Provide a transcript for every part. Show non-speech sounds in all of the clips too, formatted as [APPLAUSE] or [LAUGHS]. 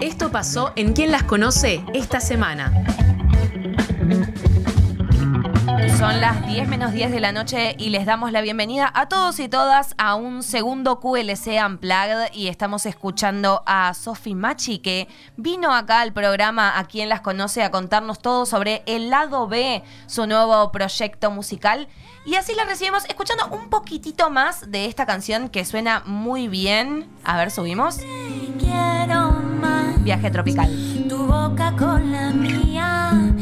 Esto pasó en Quién las conoce esta semana. Son las 10 menos 10 de la noche y les damos la bienvenida a todos y todas a un segundo QLC Unplugged y estamos escuchando a Sofi Machi que vino acá al programa a quien las conoce a contarnos todo sobre el lado B, su nuevo proyecto musical. Y así la recibimos escuchando un poquitito más de esta canción que suena muy bien. A ver, subimos. Quiero más. Viaje tropical. Tu boca con la mía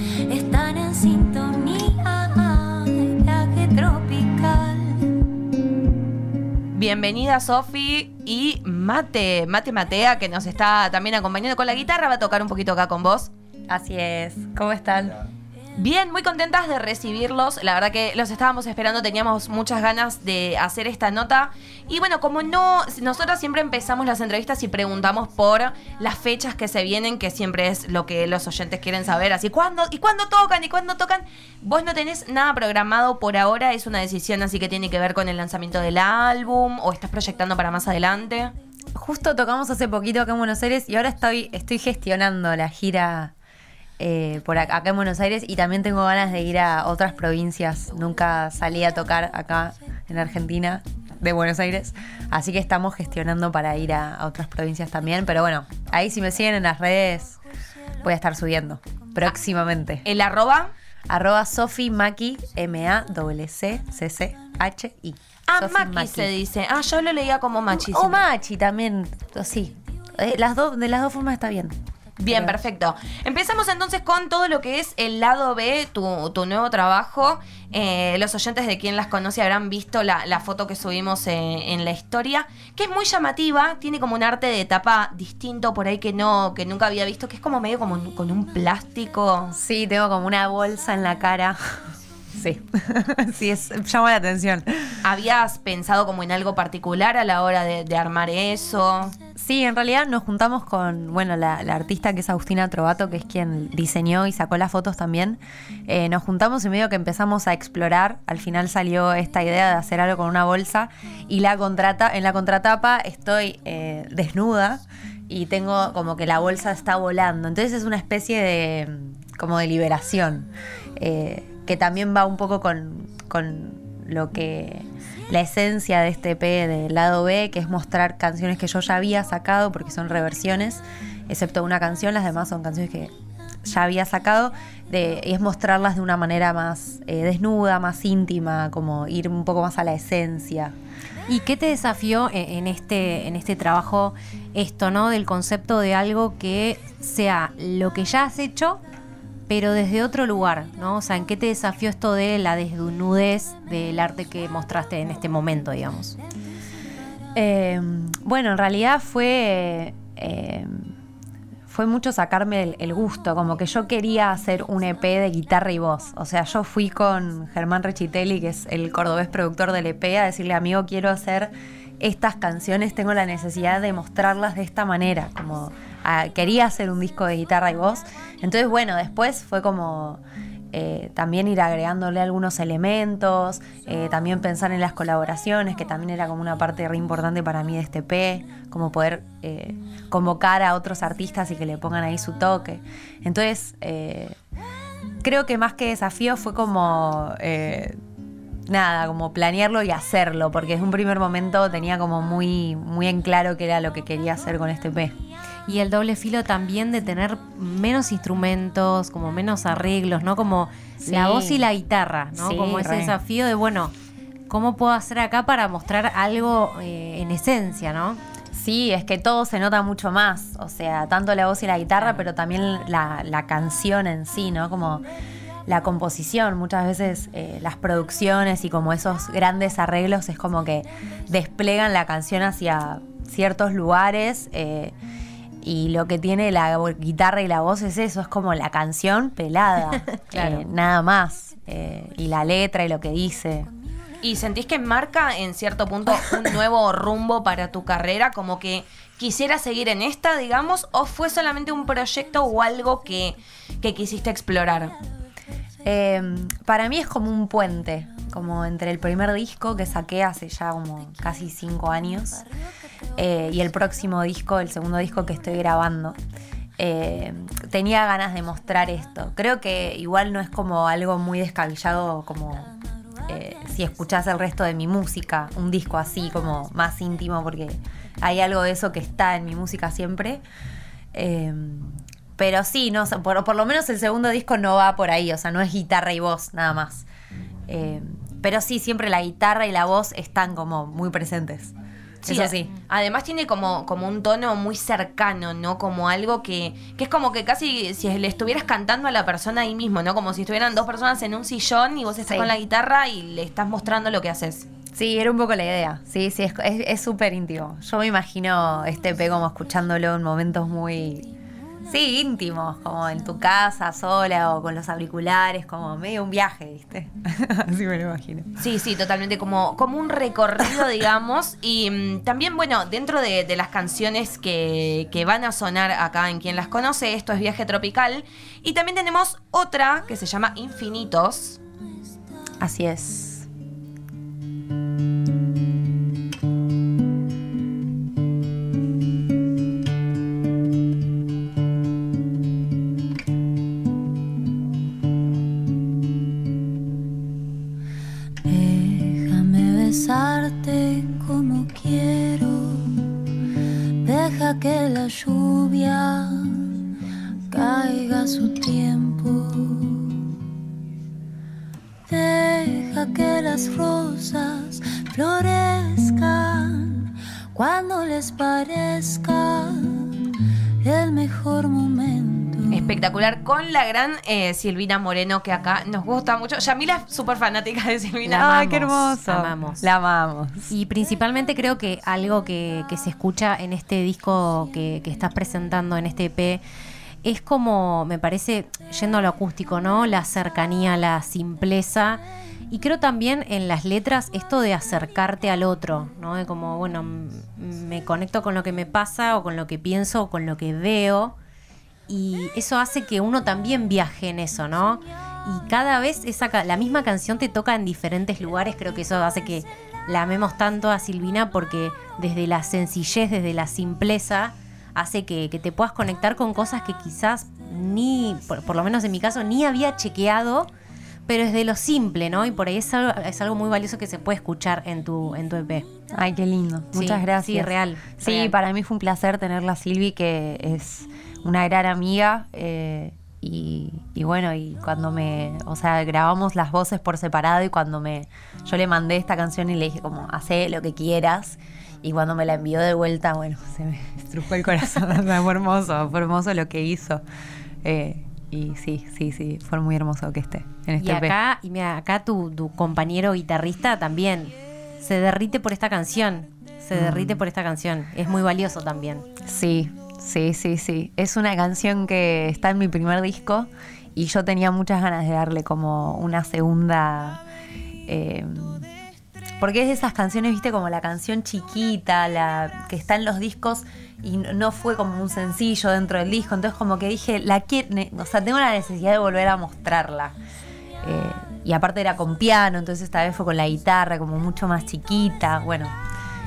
Bienvenida Sofi y Mate, Mate Matea que nos está también acompañando con la guitarra, va a tocar un poquito acá con vos. Así es. ¿Cómo están? Bien, muy contentas de recibirlos. La verdad que los estábamos esperando, teníamos muchas ganas de hacer esta nota. Y bueno, como no, nosotros siempre empezamos las entrevistas y preguntamos por las fechas que se vienen, que siempre es lo que los oyentes quieren saber. Así, ¿cuándo? ¿Y cuándo tocan? ¿Y cuándo tocan? Vos no tenés nada programado por ahora, es una decisión así que tiene que ver con el lanzamiento del álbum o estás proyectando para más adelante. Justo tocamos hace poquito acá en Buenos Aires y ahora estoy, estoy gestionando la gira eh, por acá, acá en Buenos Aires y también tengo ganas de ir a otras provincias. Nunca salí a tocar acá en Argentina de Buenos Aires, así que estamos gestionando para ir a, a otras provincias también. Pero bueno, ahí si me siguen en las redes voy a estar subiendo próximamente. El arroba. Arroba Sofi Maki, M-A-C-C-C-H-I. Ah, Maki, se dice. Ah, yo lo leía como Machi. O Machi también, sí. Eh, Las dos, de las dos formas está bien. Bien, Pero- perfecto. Empezamos entonces con todo lo que es el lado B, tu, tu nuevo trabajo. Eh, los oyentes de quien las conoce habrán visto la, la foto que subimos eh, en la historia, que es muy llamativa, tiene como un arte de tapa distinto por ahí que no, que nunca había visto, que es como medio como un- con un plástico. Sí, tengo como una bolsa en la cara. Sí, [LAUGHS] sí, es, llama la atención. ¿Habías pensado como en algo particular a la hora de, de armar eso? Sí, en realidad nos juntamos con, bueno, la, la artista que es Agustina Trovato, que es quien diseñó y sacó las fotos también. Eh, nos juntamos y medio que empezamos a explorar. Al final salió esta idea de hacer algo con una bolsa y la contrata, en la contratapa estoy eh, desnuda y tengo como que la bolsa está volando. Entonces es una especie de como de liberación. eh, que también va un poco con, con lo que la esencia de este EP del lado B, que es mostrar canciones que yo ya había sacado porque son reversiones, excepto una canción, las demás son canciones que ya había sacado, de, y es mostrarlas de una manera más eh, desnuda, más íntima, como ir un poco más a la esencia. ¿Y qué te desafió en en este, en este trabajo esto, ¿no? Del concepto de algo que sea lo que ya has hecho, pero desde otro lugar, ¿no? O sea, ¿en qué te desafió esto de la desnudez del arte que mostraste en este momento, digamos? Eh, bueno, en realidad fue. eh, fue mucho sacarme el, el gusto, como que yo quería hacer un EP de guitarra y voz. O sea, yo fui con Germán Rechitelli, que es el cordobés productor del EP, a decirle, amigo, quiero hacer estas canciones, tengo la necesidad de mostrarlas de esta manera. Como quería hacer un disco de guitarra y voz. Entonces, bueno, después fue como eh, también ir agregándole algunos elementos, eh, también pensar en las colaboraciones, que también era como una parte re importante para mí de este P, como poder eh, convocar a otros artistas y que le pongan ahí su toque. Entonces, creo que más que desafío fue como... Nada, como planearlo y hacerlo, porque desde un primer momento tenía como muy, muy en claro qué era lo que quería hacer con este P. Y el doble filo también de tener menos instrumentos, como menos arreglos, ¿no? Como Sí. la voz y la guitarra, ¿no? Sí, como ese re. desafío de, bueno, ¿cómo puedo hacer acá para mostrar algo eh, en esencia, ¿no? Sí, es que todo se nota mucho más. O sea, tanto la voz y la guitarra, pero también la, la canción en sí, ¿no? Como la composición. Muchas veces eh, las producciones y como esos grandes arreglos es como que desplegan la canción hacia ciertos lugares. eh, y lo que tiene la guitarra y la voz es eso, es como la canción pelada. [LAUGHS] Claro. eh, nada más. Eh, y la letra y lo que dice. ¿Y sentís que marca en cierto punto un [LAUGHS] nuevo rumbo para tu carrera? Como que quisieras seguir en esta, digamos, o fue solamente un proyecto o algo que, que quisiste explorar? Eh, para mí es como un puente, como entre el primer disco que saqué hace ya como casi cinco años eh, y el próximo disco, el segundo disco que estoy grabando. Eh, tenía ganas de mostrar esto. Creo que igual no es como algo muy descabellado como eh, si escuchás el resto de mi música, un disco así como más íntimo, porque hay algo de eso que está en mi música siempre. Pero sí, no, por, lo menos el segundo disco no va por ahí, o sea, no es guitarra y voz nada más. Pero sí, siempre la guitarra y la voz están como muy presentes. Sí, Eso sí. Además tiene como, como un tono muy cercano, ¿no? Como algo que, que es como que casi si le estuvieras cantando a la persona ahí mismo, ¿no? Como si estuvieran dos personas en un sillón y vos estás Sí. con la guitarra y le estás mostrando lo que haces. Sí, era un poco la idea. Sí, sí, es es- es súper íntimo. Yo me imagino este P como escuchándolo en momentos muy, sí, íntimos, como en tu casa, sola o con los auriculares, como medio un viaje, ¿viste? [LAUGHS] Así me lo imagino. Sí, sí, totalmente como, como un recorrido, digamos. Y mm, también, bueno, dentro de, de las canciones que, que van a sonar acá en quien las conoce, esto es Viaje Tropical. Y también tenemos otra que se llama Infinitos. Así es. Besarte como quiero. Deja que la lluvia caiga su tiempo. Deja que las rosas florezcan cuando les parezca el mejor momento. Espectacular con la gran eh, Silvina Moreno, que acá nos gusta mucho. Yamila es súper fanática de Silvina. La Ay, qué hermoso. amamos. La amamos. Y principalmente creo que algo que, que se escucha en este disco que, que estás presentando, en este EP, es como, me parece, yendo a lo acústico, ¿no? La cercanía, la simpleza. Y creo también en las letras esto de acercarte al otro, ¿no? De como, bueno, me conecto con lo que me pasa o con lo que pienso o con lo que veo. Y eso hace que uno también viaje en eso, ¿no? Y cada vez esa, la misma canción te toca en diferentes lugares. Creo que eso hace que la amemos tanto a Silvina porque desde la sencillez, desde la simpleza, hace que, que te puedas conectar con cosas que quizás ni, por, por lo menos en mi caso, ni había chequeado, pero es de lo simple, ¿no? Y por ahí es algo, es algo muy valioso que se puede escuchar en tu, en tu EP. Ay, qué lindo. Sí, Muchas gracias. sí, real, Sí, real. para mí fue un placer tenerla Silvi, que es una gran amiga. eh, y, y bueno, y cuando me, o sea, grabamos las voces por separado y cuando me, yo le mandé esta canción y le dije como, hace lo que quieras. Y cuando me la envió de vuelta, bueno, [LAUGHS] se me estrujó el corazón. [LAUGHS] Fue hermoso, fue hermoso lo que hizo. Eh, y sí, sí, sí, fue muy hermoso que esté en este Y EP. acá, y mira, acá tu, tu compañero guitarrista también se derrite por esta canción. Se Mm. derrite por esta canción. Es muy valioso también. Sí, sí, sí, sí. Es una canción que está en mi primer disco y yo tenía muchas ganas de darle como una segunda... eh, porque es de esas canciones, viste, como la canción chiquita, la que está en los discos y no- fue como un sencillo dentro del disco. Entonces como que dije, la quiero, o sea, tengo la necesidad de volver a mostrarla. Eh, y aparte era con piano, entonces esta vez fue con la guitarra, como mucho más chiquita. Bueno,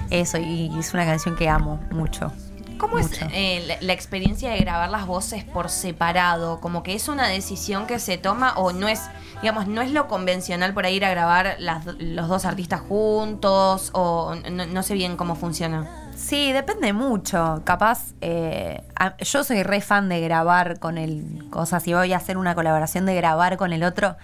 eso, y es una canción que amo mucho. ¿Cómo es eh, la, la experiencia de grabar las voces por separado? Como que es una decisión que se toma o no es, digamos, no es lo convencional por ahí ir a grabar las- los dos artistas juntos o no, no sé bien cómo funciona. Sí, depende mucho. Capaz, eh, a- yo soy re fan de grabar con el. O sea, si voy a hacer una colaboración de grabar con el otro.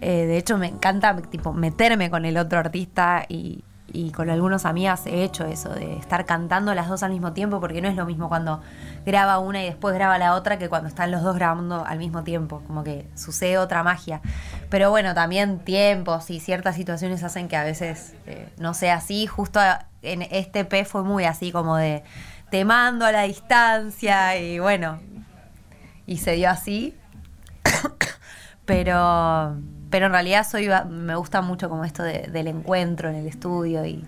eh, de hecho, me encanta tipo meterme con el otro artista y, y con algunos amigas he hecho eso, de estar cantando las dos al mismo tiempo, porque no es lo mismo cuando graba una y después graba la otra que cuando están los dos grabando al mismo tiempo. Como que sucede otra magia. Pero bueno, también tiempos y ciertas situaciones hacen que a veces eh, no sea así. Justo en este P fue muy así como de te mando a la distancia y bueno, y se dio así. [COUGHS] pero, pero en realidad soy me gusta mucho como esto de- del encuentro en el estudio y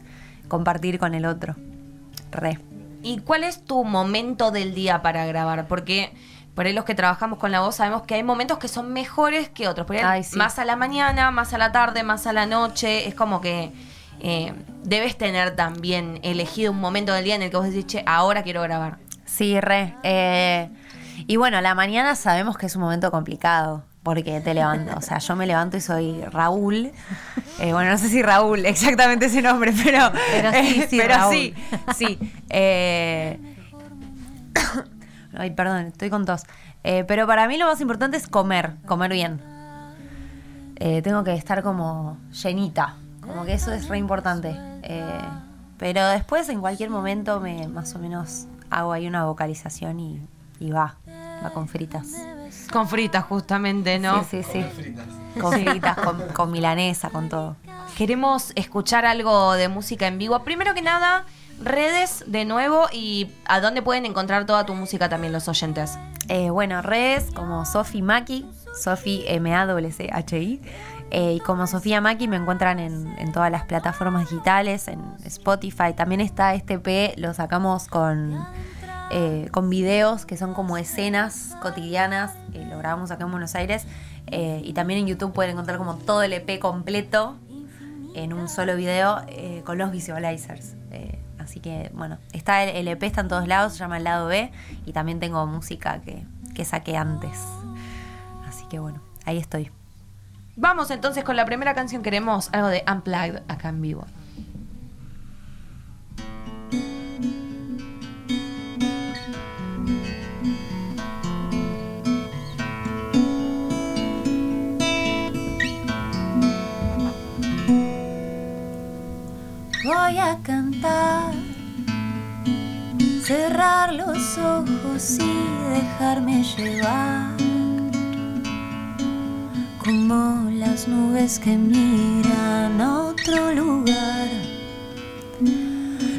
compartir con el otro. Re. ¿Y cuál es tu momento del día para grabar? Porque por ahí los que trabajamos con la voz sabemos que hay momentos que son mejores que otros. Por ahí Ay, sí. más a la mañana, más a la tarde, más a la noche. Es como que eh, debes tener también elegido un momento del día en el que vos decís, che, ahora quiero grabar. Sí, re. Eh, y bueno, la mañana sabemos que es un momento complicado. Porque te levanto, o sea, yo me levanto y soy Raúl. Eh, bueno, no sé si Raúl, exactamente ese nombre, pero. Pero sí, sí, [LAUGHS] pero Raúl. sí, sí. Eh, [COUGHS] ay, perdón, estoy con tos. Eh, pero para mí lo más importante es comer, comer bien. Eh, tengo que estar como llenita, como que eso es re importante. Eh, pero después, en cualquier momento, me más o menos hago ahí una vocalización y, y va, va con fritas. Con fritas, justamente, ¿no? Sí, sí, sí. Con fritas, con, con milanesa, con todo. Queremos escuchar algo de música en vivo. Primero que nada, redes de nuevo y a dónde pueden encontrar toda tu música también los oyentes. Eh, bueno, redes como Sofi Maki, Sofi M-A-W-C-H-I. eh, y como Sofía Maki me encuentran en, en todas las plataformas digitales, en Spotify. También está este P, lo sacamos con, eh, con videos que son como escenas cotidianas. eh, lo grabamos acá en Buenos Aires. eh, y también en YouTube pueden encontrar como todo el EP completo en un solo video eh, con los visualizers. Así que bueno, está el, el EP está en todos lados, se llama el lado B y también tengo música que, que saqué antes. Así que bueno, ahí estoy. Vamos entonces con la primera canción. Queremos algo de Unplugged acá en vivo. Voy a cantar, cerrar los ojos y dejarme llevar, como las nubes que miran a otro lugar.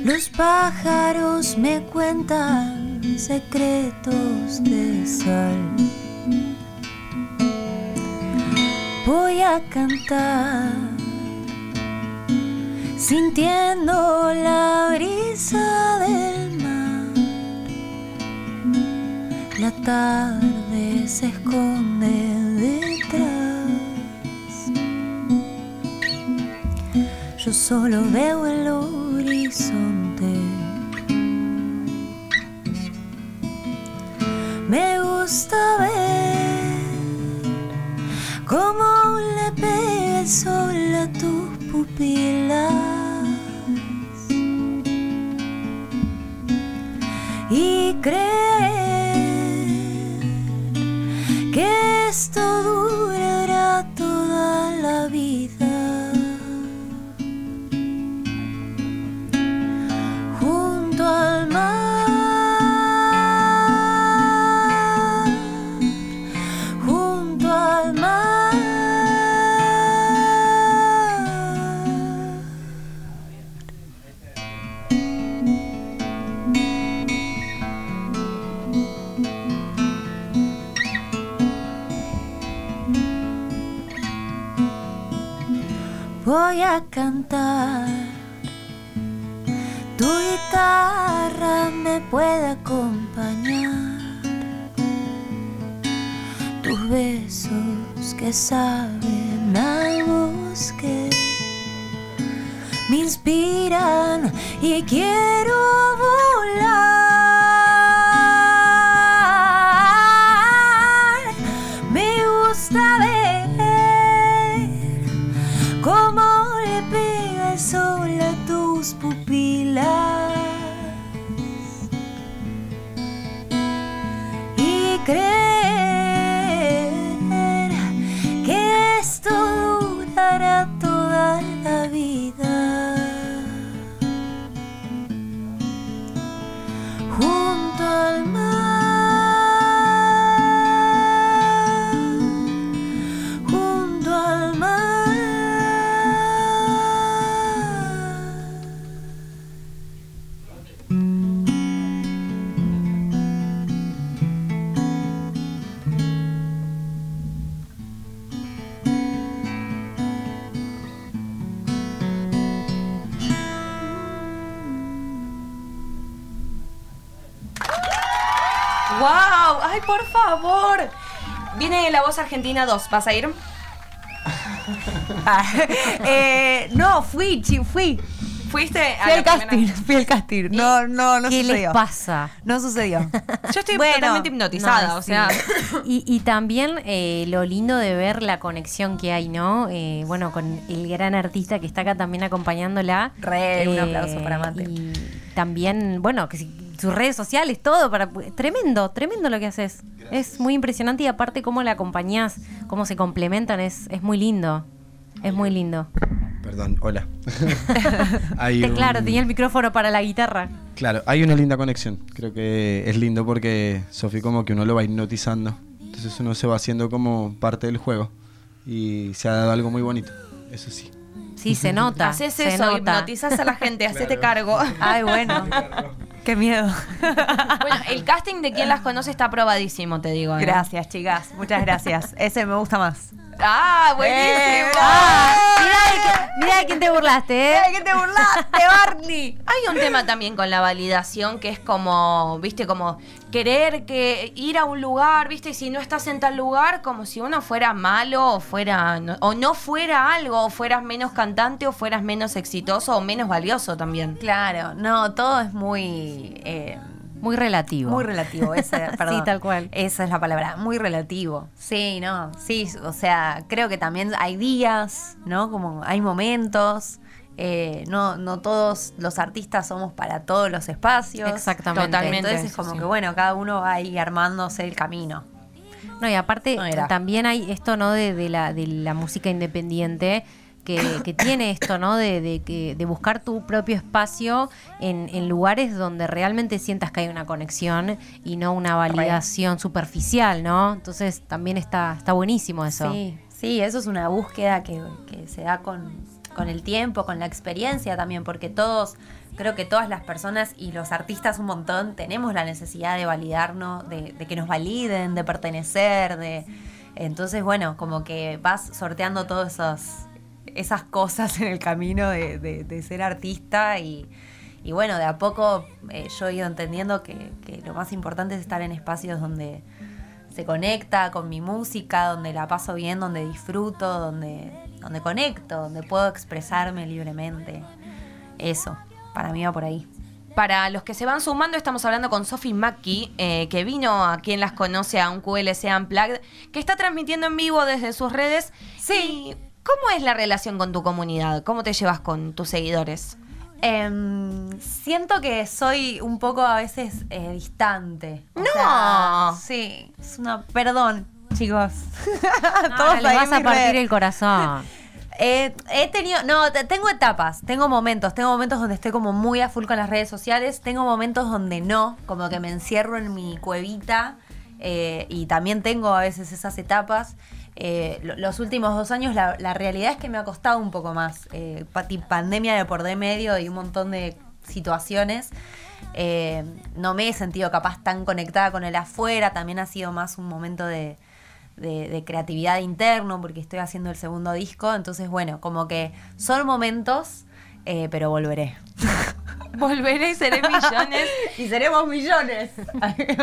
Los pájaros me cuentan secretos de sal. Voy a cantar sintiendo la brisa del mar. La tarde se esconde detrás. Yo solo veo el horizonte. Me gusta ver cómo le pega el sol pupilas y creer que voy a cantar. Tu guitarra me puede acompañar. Tus besos que saben al bosque me inspiran y quiero volar. Viene la voz argentina 2. ¿Vas a ir? [LAUGHS] Eh, no, fui, fui. Fuiste a Fui al casting, [LAUGHS] fui al casting. No, no, no ¿Qué sucedió. les pasa? No sucedió. [LAUGHS] Yo estoy Bueno, totalmente hipnotizada, No, o sea. Y, y también eh, lo lindo de ver la conexión que hay, ¿no? Eh, bueno, con el gran artista que está acá también acompañándola. Eh, Re, un aplauso para Mate. Y también, bueno, que si- sus redes sociales, todo, para tremendo, tremendo lo que haces. Es muy impresionante y aparte cómo la acompañás, cómo se complementan, es, es muy lindo. Es muy lindo. Perdón, hola. [LAUGHS] hay Te- un- Claro, tenía el micrófono para la guitarra. Claro, hay una linda conexión. Creo que es lindo porque Sofi como que uno lo va hipnotizando. Entonces uno se va haciendo como parte del juego. Y se ha dado algo muy bonito. Eso sí. Sí, se nota. Haces se eso, nota. hipnotizás a la gente, [LAUGHS] hacete cargo. Ay, bueno. Qué miedo. Bueno, el casting de quien las conoce está aprobadísimo, te digo. ¿eh? Gracias, chicas. Muchas gracias. Ese me gusta más. Ah, buenísimo. Ah, mirá de, qui- mirá de quién te burlaste, ¿eh? ¿Qué te burlaste, Barney? [LAUGHS] Hay un tema también con la validación que es como, viste, como querer que ir a un lugar, viste, y si no estás en tal lugar, como si uno fuera malo o fuera no- o no fuera algo, o fueras menos cantante o fueras menos exitoso o menos valioso también. Claro, no, todo es muy. eh, Muy relativo. Muy relativo, ese, [LAUGHS] perdón. Sí, tal cual. Esa es la palabra, muy relativo. Sí, no, sí, o sea, creo que también hay días, ¿no? Como hay momentos. eh, no, no todos los artistas somos para todos los espacios. Exactamente. Totalmente. Entonces es como sí. que bueno, cada uno va ahí armándose el camino. No, y aparte No también hay esto, ¿no? De, de la, de la música independiente. Que, que tiene esto, ¿no? De, de, que- de buscar tu propio espacio en, en lugares donde realmente sientas que hay una conexión y no una validación superficial, ¿no? Entonces también está, está buenísimo eso. Sí, sí, eso es una búsqueda que, que se da con, con el tiempo, con la experiencia también, porque todos, creo que todas las personas y los artistas un montón tenemos la necesidad de validarnos, de, de que nos validen, de pertenecer, de... Entonces, bueno, como que vas sorteando todas esas, esas cosas en el camino de, de- de ser artista y, y bueno, de a poco eh, yo he ido entendiendo que, que lo más importante es estar en espacios donde se conecta con mi música, donde la paso bien, donde disfruto, donde, donde conecto, donde puedo expresarme libremente. Eso, para mí va por ahí. Para los que se van sumando, estamos hablando con Sophie Mackie, eh, que vino a quien las conoce a un QLC Unplugged, que está transmitiendo en vivo desde sus redes. Sí. ¿Cómo es la relación con tu comunidad? ¿Cómo te llevas con tus seguidores? Em, siento que soy un poco a veces eh, distante. O No. sea, sí, es una... Perdón, chicos. Ahora [LAUGHS] les ahí vas a partir el corazón. [LAUGHS] Eh, he tenido, no, te- tengo etapas, tengo momentos, tengo momentos donde estoy como muy a full con las redes sociales, tengo momentos donde no, como que me encierro en mi cuevita eh, y también tengo a veces esas etapas. Eh, lo- los últimos dos años la, la realidad es que me ha costado un poco más, eh, pandemia de por de medio y un montón de situaciones. Eh, no me he sentido capaz tan conectada con el afuera, también ha sido más un momento de, de, de creatividad interno porque estoy haciendo el segundo disco, entonces bueno, como que son momentos, pero volveré. [LAUGHS] Volveré y seré millones. [LAUGHS] y seremos millones.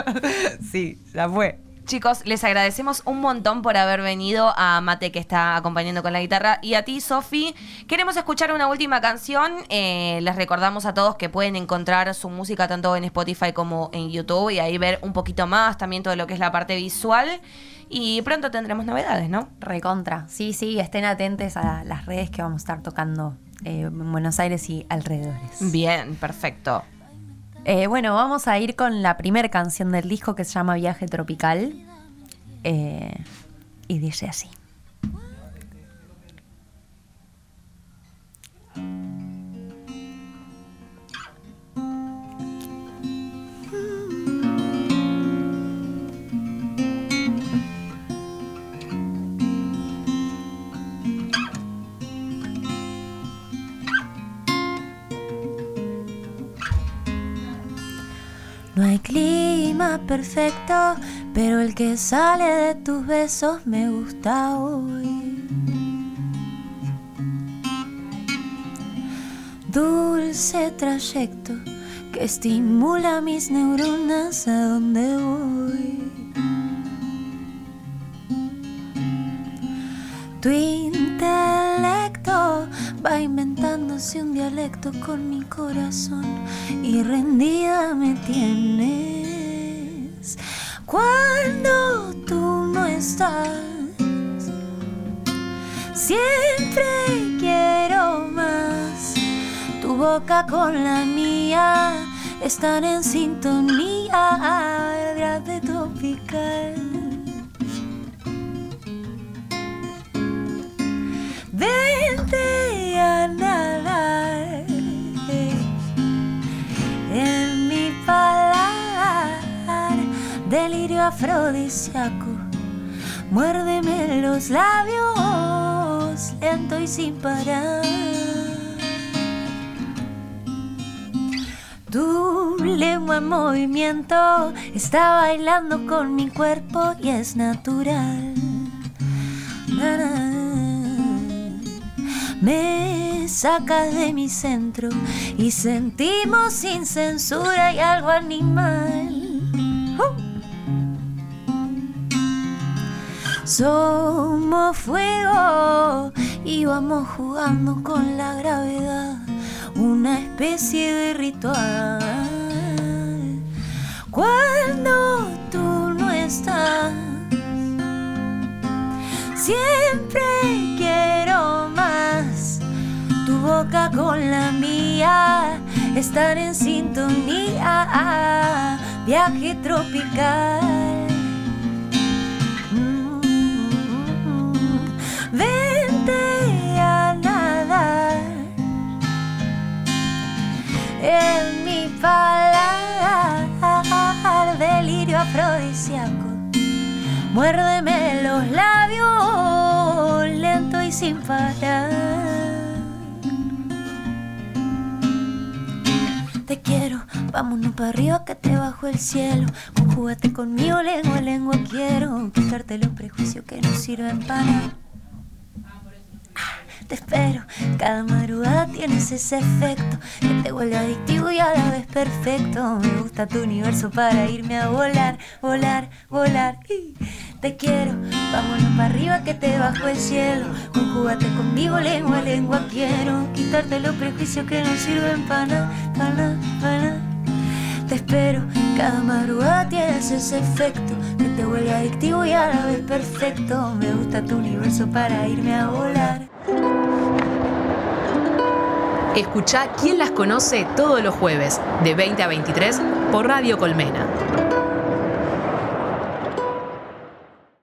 [LAUGHS] sí, ya fue. Chicos, les agradecemos un montón por haber venido a Mate que está acompañando con la guitarra y a ti, Sofi. Queremos escuchar una última canción. Eh, les recordamos a todos que pueden encontrar su música tanto en Spotify como en YouTube y ahí ver un poquito más también todo lo que es la parte visual. Y pronto tendremos novedades, ¿no? Recontra. Sí, sí, estén atentos a las redes que vamos a estar tocando eh, en Buenos Aires y alrededores. Bien, perfecto. Eh, bueno, vamos a ir con la primera canción del disco que se llama Viaje Tropical. Eh, y dice así. Perfecto, pero el que sale de tus besos me gusta hoy. Dulce trayecto que estimula mis neuronas a donde voy. Tu intelecto va inventándose un dialecto con mi corazón y rendida me tienes cuando tú no estás. Siempre quiero más. Tu boca con la mía están en sintonía. Grave tropical. Afrodisíaco. Muérdeme los labios, lento y sin parar. Tu lengua en movimiento está bailando con mi cuerpo y es natural. Na, na. Me sacas de mi centro y sentimos sin censura y algo animal. Somos fuego y vamos jugando con la gravedad, una especie de ritual. Cuando tú no estás, siempre quiero más. Tu boca con la mía, estar en sintonía, viaje tropical. Muérdeme los labios, lento y sin parar. Te quiero, vámonos para arriba que te bajo el cielo. Conjúgate conmigo, lengua lengua, quiero quitarte los prejuicios que no sirven para nada. Te espero, cada madrugada tienes ese efecto que te vuelve adictivo y a la vez perfecto. Me gusta tu universo para irme a volar, volar, volar. Te quiero, vámonos para arriba que te bajo el cielo. Conjúgate conmigo, lengua lengua, quiero quitarte los prejuicios que no sirven para nada, para nada, para nada. Te espero, cada madrugada tienes ese efecto que te vuelve adictivo y a la vez perfecto. Me gusta tu universo para irme a volar. Escucha quién las conoce todos los jueves, de 20 a 23, por Radio Colmena.